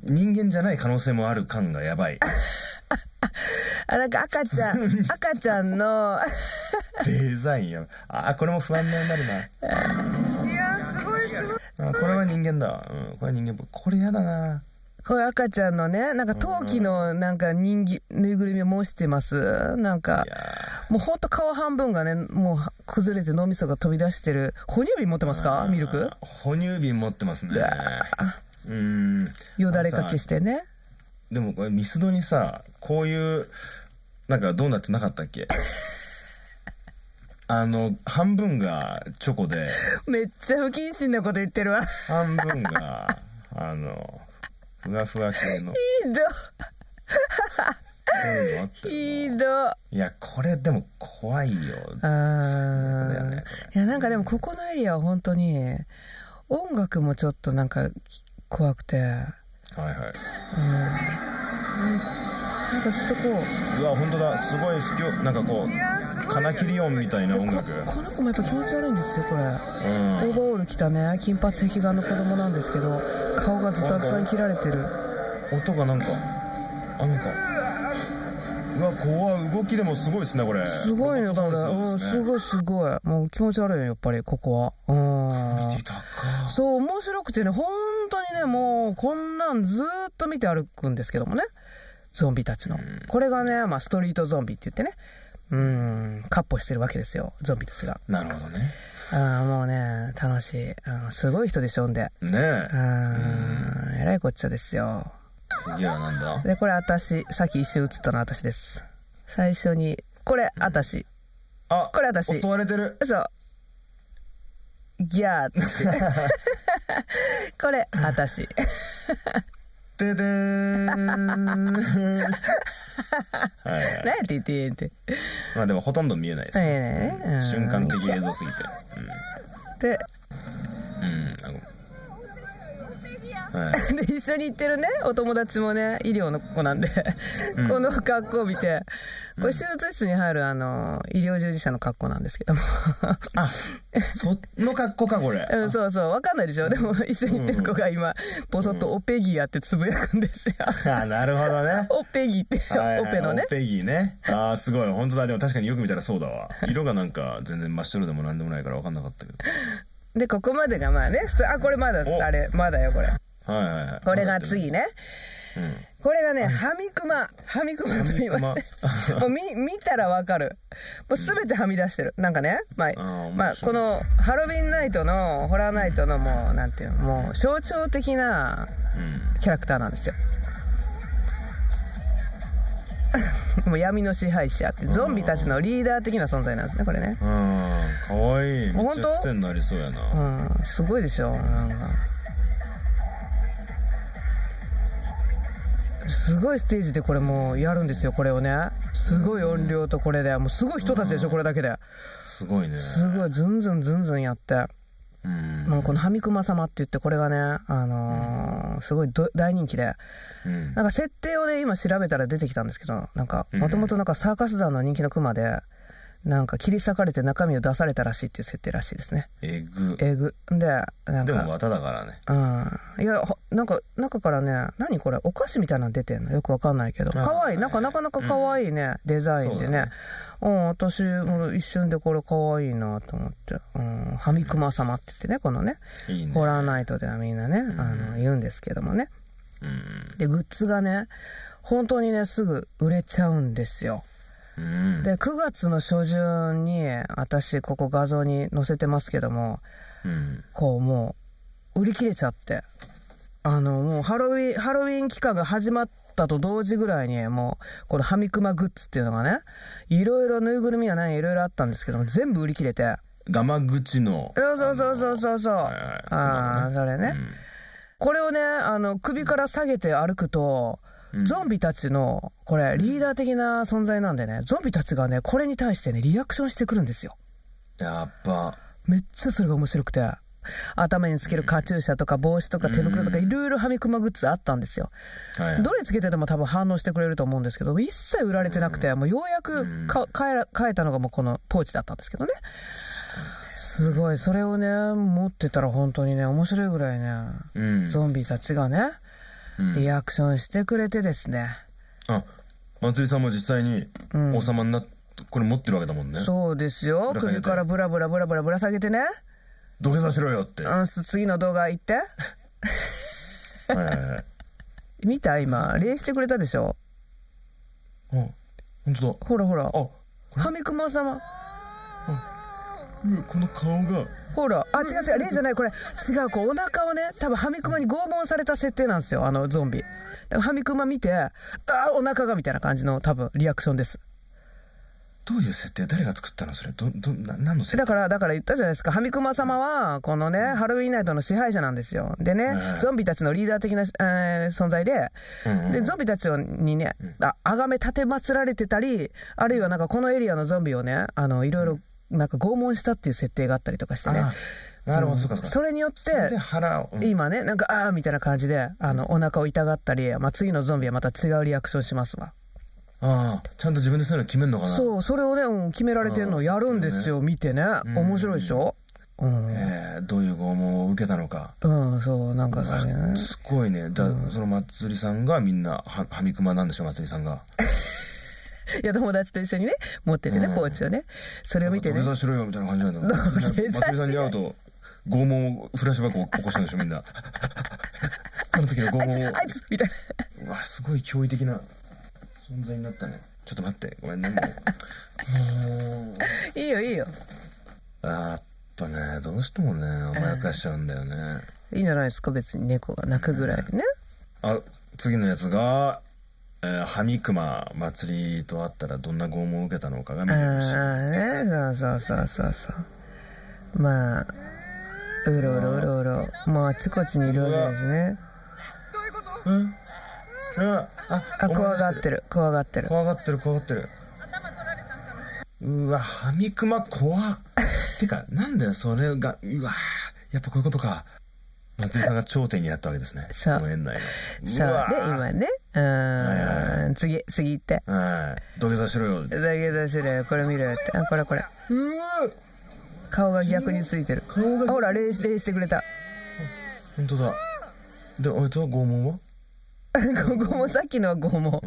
人間じゃない可能性もある感がやばい。あ、なんか赤ちゃん、赤ちゃんの、デザインや。あこれも不安になるな。いやすごいすごい。あこれは人間だ。わうんこれは人間。これやだなこういう赤ちゃんのね、なんか陶器のなんか人気、ぬいぐるみを模してます。なんかもうほんと皮半分がね、もう崩れて脳みそが飛び出してる。哺乳瓶持ってますか？ミルク？哺乳瓶持ってますね。うん。よだれかけしてね。でもこれミスドにさこういうなんかドーナツなかったっけ？あの半分がチョコで。めっちゃ不謹慎なこと言ってるわ。半分があのふわふわ系の。ひど。そういうのあったい、よな。ひど。いやこれでも怖いよ。あー。だよねいや、なんかでもここのエリアは本当に、音楽もちょっとなんか怖くて、はいはい。うん。なんかずっとこう。うわ本当だ。すごい不況なんかこうカナキリオンみたいな音楽。この子もやっぱ気持ち悪いんですよこれ。うん。オーバーオール着たね。金髪壁眼の子供なんですけど顔がズタズタに切られてる。音がなんかあなんかうわ怖い。動きでもすごいですねこれ。すごいねこれ。うんすごいすごい。もう気持ち悪いよやっぱりここは。うん。そう面白くてね本当にねもうこんなんずーっと見て歩くんですけどもねゾンビたちのうんこれがね、まあ、ストリートゾンビって言ってねうん、カッポしてるわけですよ、ゾンビたちが。なるほどねあーもうね、楽しい。うんすごい人でしょんで。ねうえん、えらいこっちゃですよ。次はなんだ？で、これ私、さっき一瞬映ったの私です。最初に、これ私。あこれ私襲われてるそう。ギャーって。これ私。ででーんはいはい何やって言ってて。まあでもほとんど見えないですはいね。瞬間的映像すぎて。で、うん。うんはい。で一緒に行ってるねお友達もね医療の子なんで、うん。この格好を見て。これ手術室に入るあの医療従事者の格好なんですけども。あその格好かこれ。うんそうそう。わかんないでしょ？でも一緒に行ってる子が今ボソッと「オペギやってつぶやくんですよ。あなるほどね。オペギってはいはいオペのね。オペギね。ああすごい。本当だ。でも確かによく見たらそうだわ。色がなんか全然真っ白でもなんでもないから分かんなかったけど。でここまでがまあね普通。あこれまだお。あれまだよこれはいはいはいこれが次ねうんこれがね、ハミクマ。ハミクマと言いまして。ハミクマもう見、見たらわかる。もうすべてはみ出してる。なんかね、まあ、まあ、このハロウィンナイトの、ホラーナイトのもう、なんていうの、もう象徴的なうんキャラクターなんですよ。もう闇の支配者って、ゾンビたちのリーダー的な存在なんですね、これね。うんかわいいめっちゃ癖になりそうやなうん、すごいでしょ、なんか。すごいステージでこれもうやるんですよ、これをね。すごい音量とこれで。もうすごい人たちでしょ、これだけで。すごいねすごい、ずんずんずんずんやって。うんもうこのハミクマ様って言って、これがね、あのーすごいど大人気で。うんなんか設定をね、今調べたら出てきたんですけど、なんか、うんもともとなんかサーカス団の人気のクマで、なんか切り裂かれて中身を出されたらしいっていう設定らしいですね。えぐえぐ。で、なんか、でも綿だからねうん。いや、ほなんか、中からね、何これ、お菓子みたいなの出てんの？よくわかんないけど。あかわいい。はいなんか、なかなかかわいいね、デザインでねそうだね。うん、私も一瞬でこれかわいいなと思って。うん、ハミクマ様って言ってね、このね、いいねホラーナイトではみんなね、んあの、言うんですけどもね。うんで、グッズがね、本当にね、すぐ売れちゃうんですよ。うん。で、9月の初旬に、私、ここ画像に載せてますけども、うん。こうもう売り切れちゃって。あのもうハロウィンハロウィン期間が始まったと同時ぐらいにもうこのハミクマグッズっていうのがねいろいろぬいぐるみはねいろいろあったんですけども全部売り切れて。ガマ口の。そうそうそうそうそうそう、ああそれね、これをねあの首から下げて歩くとうんゾンビたちのこれリーダー的な存在なんでねゾンビたちがねこれに対してねリアクションしてくるんですよ。やっぱ。めっちゃそれが面白くて。頭につけるカチューシャとか帽子とか手袋とかいろいろハミクマグッズあったんですよ。はいどれつけてても多分反応してくれると思うんですけど、一切売られてなくて、もうようやくか買えたのがもうこのポーチだったんですけどね。すごい、それをね、持ってたら本当にね、面白いぐらいね、うん。ゾンビたちがね、うんリアクションしてくれてですね。あ松井さんも実際にうん王様になっこれ持ってるわけだもんねそうですよ。首からブラブラブラブラぶら下げてね。土下座しろよってはうん、次の動画行って。見た今、礼してくれたでしょ？あ本当だほらほら。あハミクマ様。うんこの顔が。ほら、あ、違う違う、例じゃない、これ、違う、こう、お腹をね、多分ハミクマに拷問された設定なんですよ、あのゾンビ。だからハミクマ見て、あー、お腹がみたいな感じの、多分リアクションです。どういう設定？誰が作ったのそれ？どどな何の設定？だから、だから言ったじゃないですか、ハミクマ様は、このね、ハロウィンナイトの支配者なんですよ。でねはい、ゾンビたちのリーダー的な、えー存在で、うんうん。で、ゾンビたちにね、あ、あがめ立て祀られてたり、あるいはなんかこのエリアのゾンビをね、あの、いろいろ、なんか拷問したっていう設定があったりとかしてね。あなるほどうんそうかそれによって、腹をうん今ね、なんか、あーみたいな感じで、あの、お腹を痛がったり、まあ、次のゾンビはまた違うリアクションしますわ。ああ、ちゃんと自分でそういうの決めるのかな？そう、それをね、うん決められてるのをやるんですよ、見てね。うん面白いでしょ？うん。ええどういう拷問を受けたのか。うん、そう、なんかさ、ね、すごいね。だ、その祭りさんがみんな、は、はみくまなんでしょ、祭りさんが。いや、友達と一緒にね、持っててね、うんポーチをね。それを見てね土。下座しろよ、みたいな感じなんだ。土下座し祭りさんに会うと、拷問を、フラッシュバックを起こしたんでしょ、みんな。あの時の拷問を。あいつみたいな。うわ、すごい驚異的な存在になったね。ちょっと待って、ごめんね。も ういいよ、いいよ。やっぱね、どうしてもね、甘やかしちゃうんだよね。いいんじゃないですか、別に猫が泣くぐらいね。あ、次のやつが、えー、ハミクマ祭りとあったらどんな拷問を受けたのかが見あれるし。あね、そうそうそうそうそう。まあ、うろうろうろうろ、もうあちこちにいるわけですね。どういうことうんうんあ、あ、怖がってる。る、怖がってる。怖がってる、怖がってる。うわ、ハミクマ怖っ。てか、なんだよ、それが、うわ、やっぱこういうことか。松井さんが頂点になったわけですね。そうこの園内の。そう、で、わ今ね、うはいーん、次、次行って。はい。土下座しろよ。うだけどしろよ、これ見ろよって。あ、これこれ。わ顔が逆についてる。顔があほら、礼礼してくれた。本当だ。で、あいつは拷問は？ここもさっきのは拷問。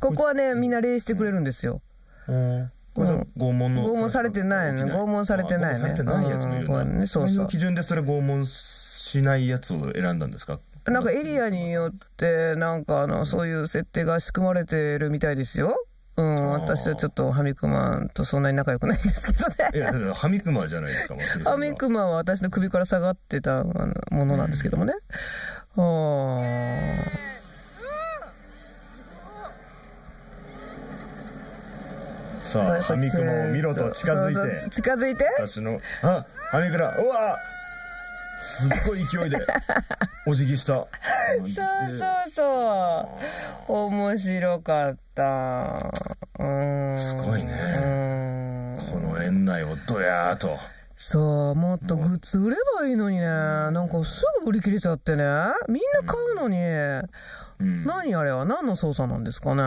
ここはね、みんな礼してくれるんですよ。うん。これさ拷問の。拷問されてないの拷問されてないねあ拷問されてないやつもいるんだ。うんねそうそう基準でそれ拷問しないやつを選んだんですか？なんかエリアによって、なんかあの、そういう設定が仕組まれてるみたいですよ。うん、私はちょっとハミクマンとそんなに仲良くないんですけどいや、ね。だってハミクマじゃないですか、ハミクマンは私の首から下がってたあのものなんですけどもね。あさあ、ハミクマを見ろと近づいそうそうて、近づいて？私の、あ、ハミクラ、うわすっごい勢いで、お辞儀した。そうそうそう。面白かった。うん。すごいねうん。この園内をドヤーと。そう、もっとグッズ売ればいいのにね。なんかすぐ売り切れちゃってね。みんな買うのに。うん。何あれは？何の操作なんですかね？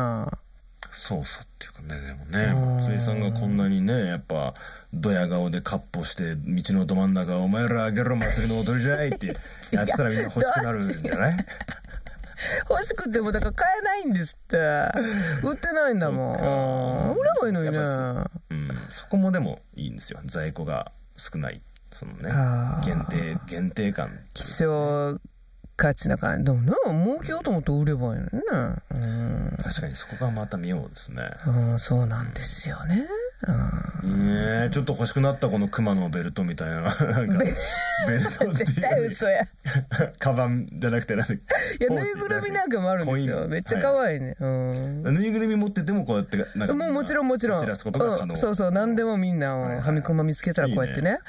操作っていうかね、でもね、うん松井さんがこんなにね、やっぱ、ドヤ顔でカッポして、道のど真ん中、お前らあげろ祭りの踊りじゃいって やってたらみんな欲しくなるんじゃない？欲しくてもだから買えないんですって。売ってないんだもん。うん売ればいいのにね。やうん。そこもでもいいんですよ。在庫が少ない。そのね限定、限定感。希少価値な感じ。でもね、儲けようと思って売ればいいのにね。うん。確かにそこがまた妙ですね。うん、そうなんですよね。うん。ねえ、ちょっと欲しくなったこの熊のベルトみたいな。なんか、ベルトって絶対いう。嘘や。いカバンじゃなくて、なんかや、ぬいぐるみなんかもあるんですよ。めっちゃ可愛いね。うん。ぬいぐるみ持っててもこうやって、なんか、もうもちろんもちろん。散らすことが可能。うんそうそう、何でもみんな、はいはいはみくま見つけたらこうやってね。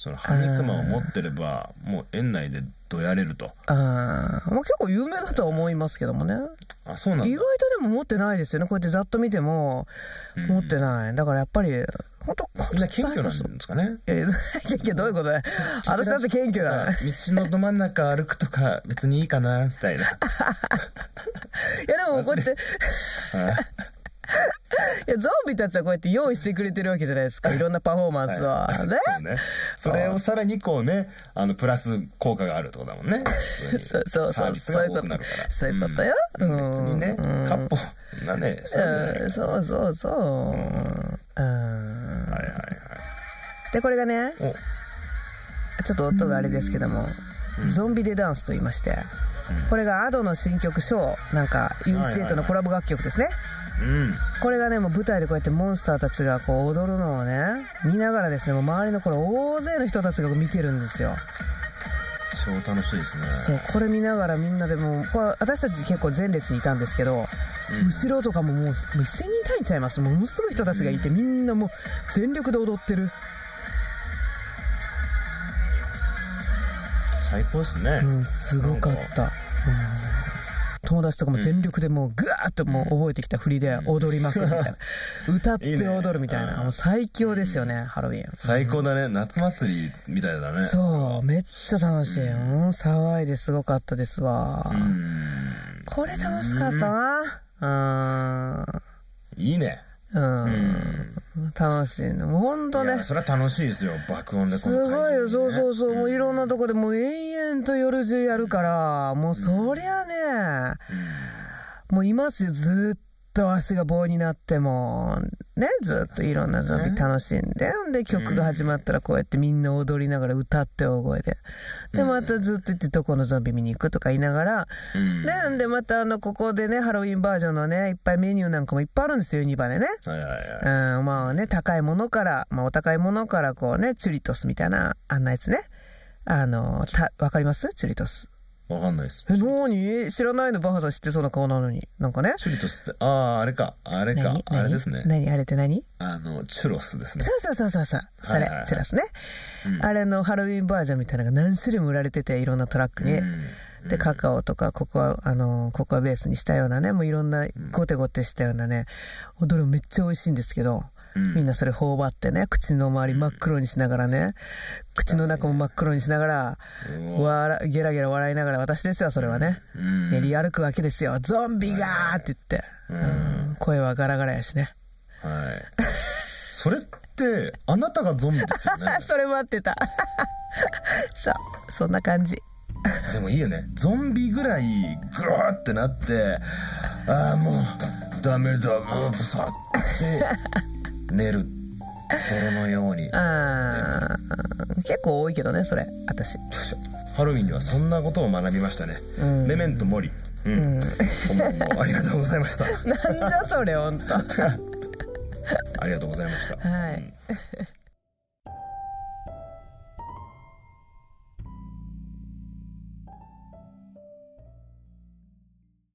そのハミクマを持ってれば、もう園内でどやれると。ああ、まあ結構有名だとは思いますけどもね。あ、そうなんだ。意外とでも持ってないですよね。こうやってざっと見ても、うん持ってない。だからやっぱり、本当みんな謙虚なんですかね。いやいや謙虚？どういうことだよ。私だって謙虚だ。い道のど真ん中歩くとか別にいいかな、みたいな。やでもこうやって、は いいや、ゾンビたちはこうやって用意してくれてるわけじゃないですか。いろんなパフォーマンスは。ね。そうね。それをさらにこうね、あの、プラス効果があるってことだもんね。そうそうそう。そういうこと。そういうことよ。うん別にね、うんカッポなね、そうそうそうそう。うん。はいはいはい。で、これがね、お、ちょっと音があれですけども、ゾンビでダンスと言いまして、これが Ado の新曲、ショー、なんか、UH8 のコラボ楽曲ですね。うん。これがね、もう舞台でこうやってモンスターたちがこう踊るのをね、見ながらですね、もう周りのこれ大勢の人たちが見てるんですよ。超楽しいですね。そう、これ見ながらみんなでもう、これ私たち結構前列にいたんですけど、うん後ろとかももう、もう1000人単位ちゃいます。ものすごい人たちがいて、みんなもう全力で踊ってる。最高ですね。うん、すごかった。うん友達とかも全力でもうぐわーっともう覚えてきた振りで踊りまくるみたいな。歌って踊るみたいな。もう最強ですよね、ハロウィン。最高だね。夏祭りみたいだね。そう、めっちゃ楽しい。うん、騒いですごかったですわ。うん。これ楽しかったな。うん。いいね。うん。楽しいの。もうほんとね。それは楽しいですよ、爆音でこすのごいよ、そうそうそう。もういろんな。なとこでもう永遠と夜中やるから、もうそりゃね、もういますよ、ずーっと足が棒になっても、ね、ずっといろんなゾンビ楽しんで、んで曲が始まったらこうやってみんな踊りながら歌って大声で。で、またずっと行ってどこのゾンビ見に行くとか言いながら、うん。でまたあの、ここでね、ハロウィンバージョンのね、いっぱいメニューなんかもいっぱいあるんですよ、ユニバでね。はいはいはい。うん、まあね、高いものから、まあお高いものからこうね、チュリトスみたいな、あんなやつね。あの、た、わかります？チュリトス。わかんないです。え、なーに知らないのバハさん知ってそうな顔なのに。なんかね。チュリトスって、ああ、あれか、あれか何、あれですね。何？あれって何？あの、チュロスですね。そうそうそうそうそう。それチュラスね。うんあれのハロウィンバージョンみたいなのが何種類も売られてて、いろんなトラックに。うんで、カカオとか、ココア、あの、ココアベースにしたようなね、もういろんなゴテゴテしたようなね、どれもめっちゃ美味しいんですけど、うんみんなそれ頬張ってね、口の周り真っ黒にしながらね、口の中も真っ黒にしながら、うわわらゲラゲラ笑いながら、私ですよ、それはね。うん練り歩くわけですよ。ゾンビがーって言って。うん声はガラガラやしね。はい。それって、あなたがゾンビですよね。それ待ってた。そう、そんな感じ。でもいいよね。ゾンビぐらい、グワーってなって、ああ、もう、ダメだ、もう、ブサって、寝る。泥のように。あー結構多いけどね、それ、私。ハロウィンにはそんなことを学びましたね。うんメメントモリ。う。うんありがとうございました。なんだそれ、ほんと。ありがとうございました。はいうん